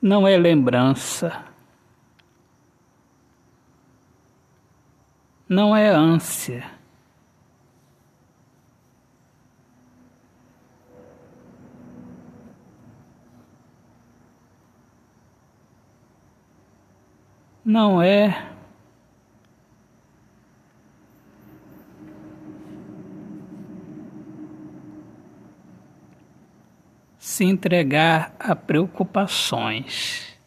não é lembrança, não é ânsia. Não é se entregar a preocupações.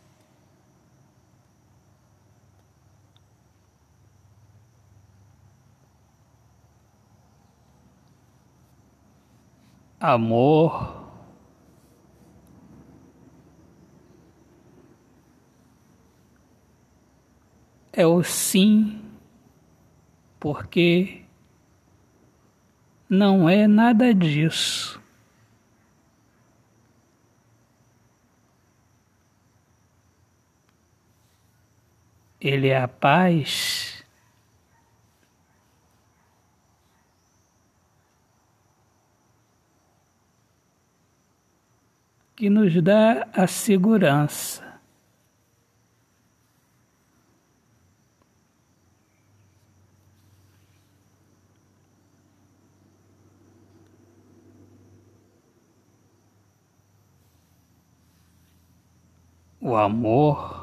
Amor, é o sim, porque não é nada disso. Ele é a paz. Que nos dá a segurança. O amor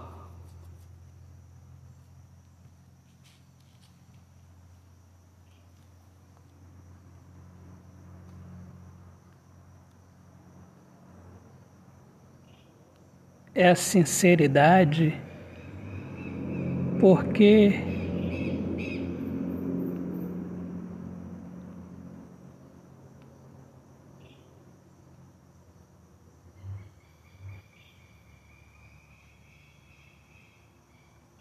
é a sinceridade, porque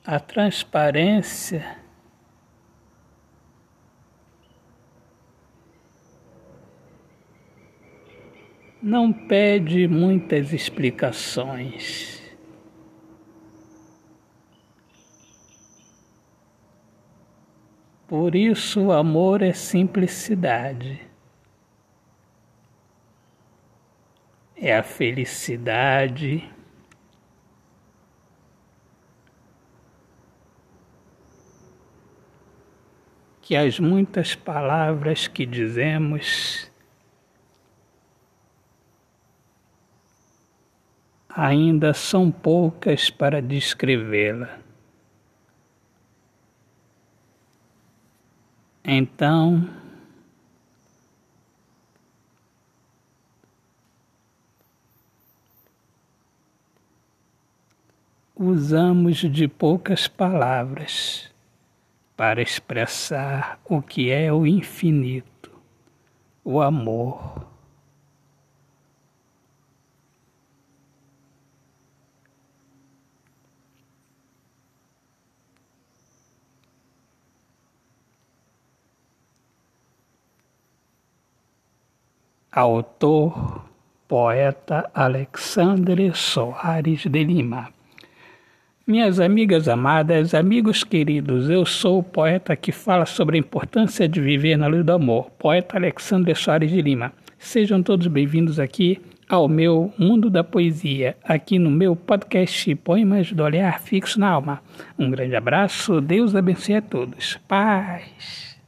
a transparência não pede muitas explicações. Por isso, o amor é simplicidade. É a felicidade. Que as muitas palavras que dizemos ainda são poucas para descrevê-la. Então, usamos de poucas palavras para expressar o que é o infinito, o amor. Autor, poeta Alexandre Soares de Lima. Minhas amigas amadas, amigos queridos, eu sou o poeta que fala sobre a importância de viver na luz do amor, poeta Alexandre Soares de Lima. Sejam todos bem-vindos aqui ao meu Mundo da Poesia, aqui no meu podcast Poemas do Olhar Fixo na Alma. Um grande abraço, Deus abençoe a todos. Paz.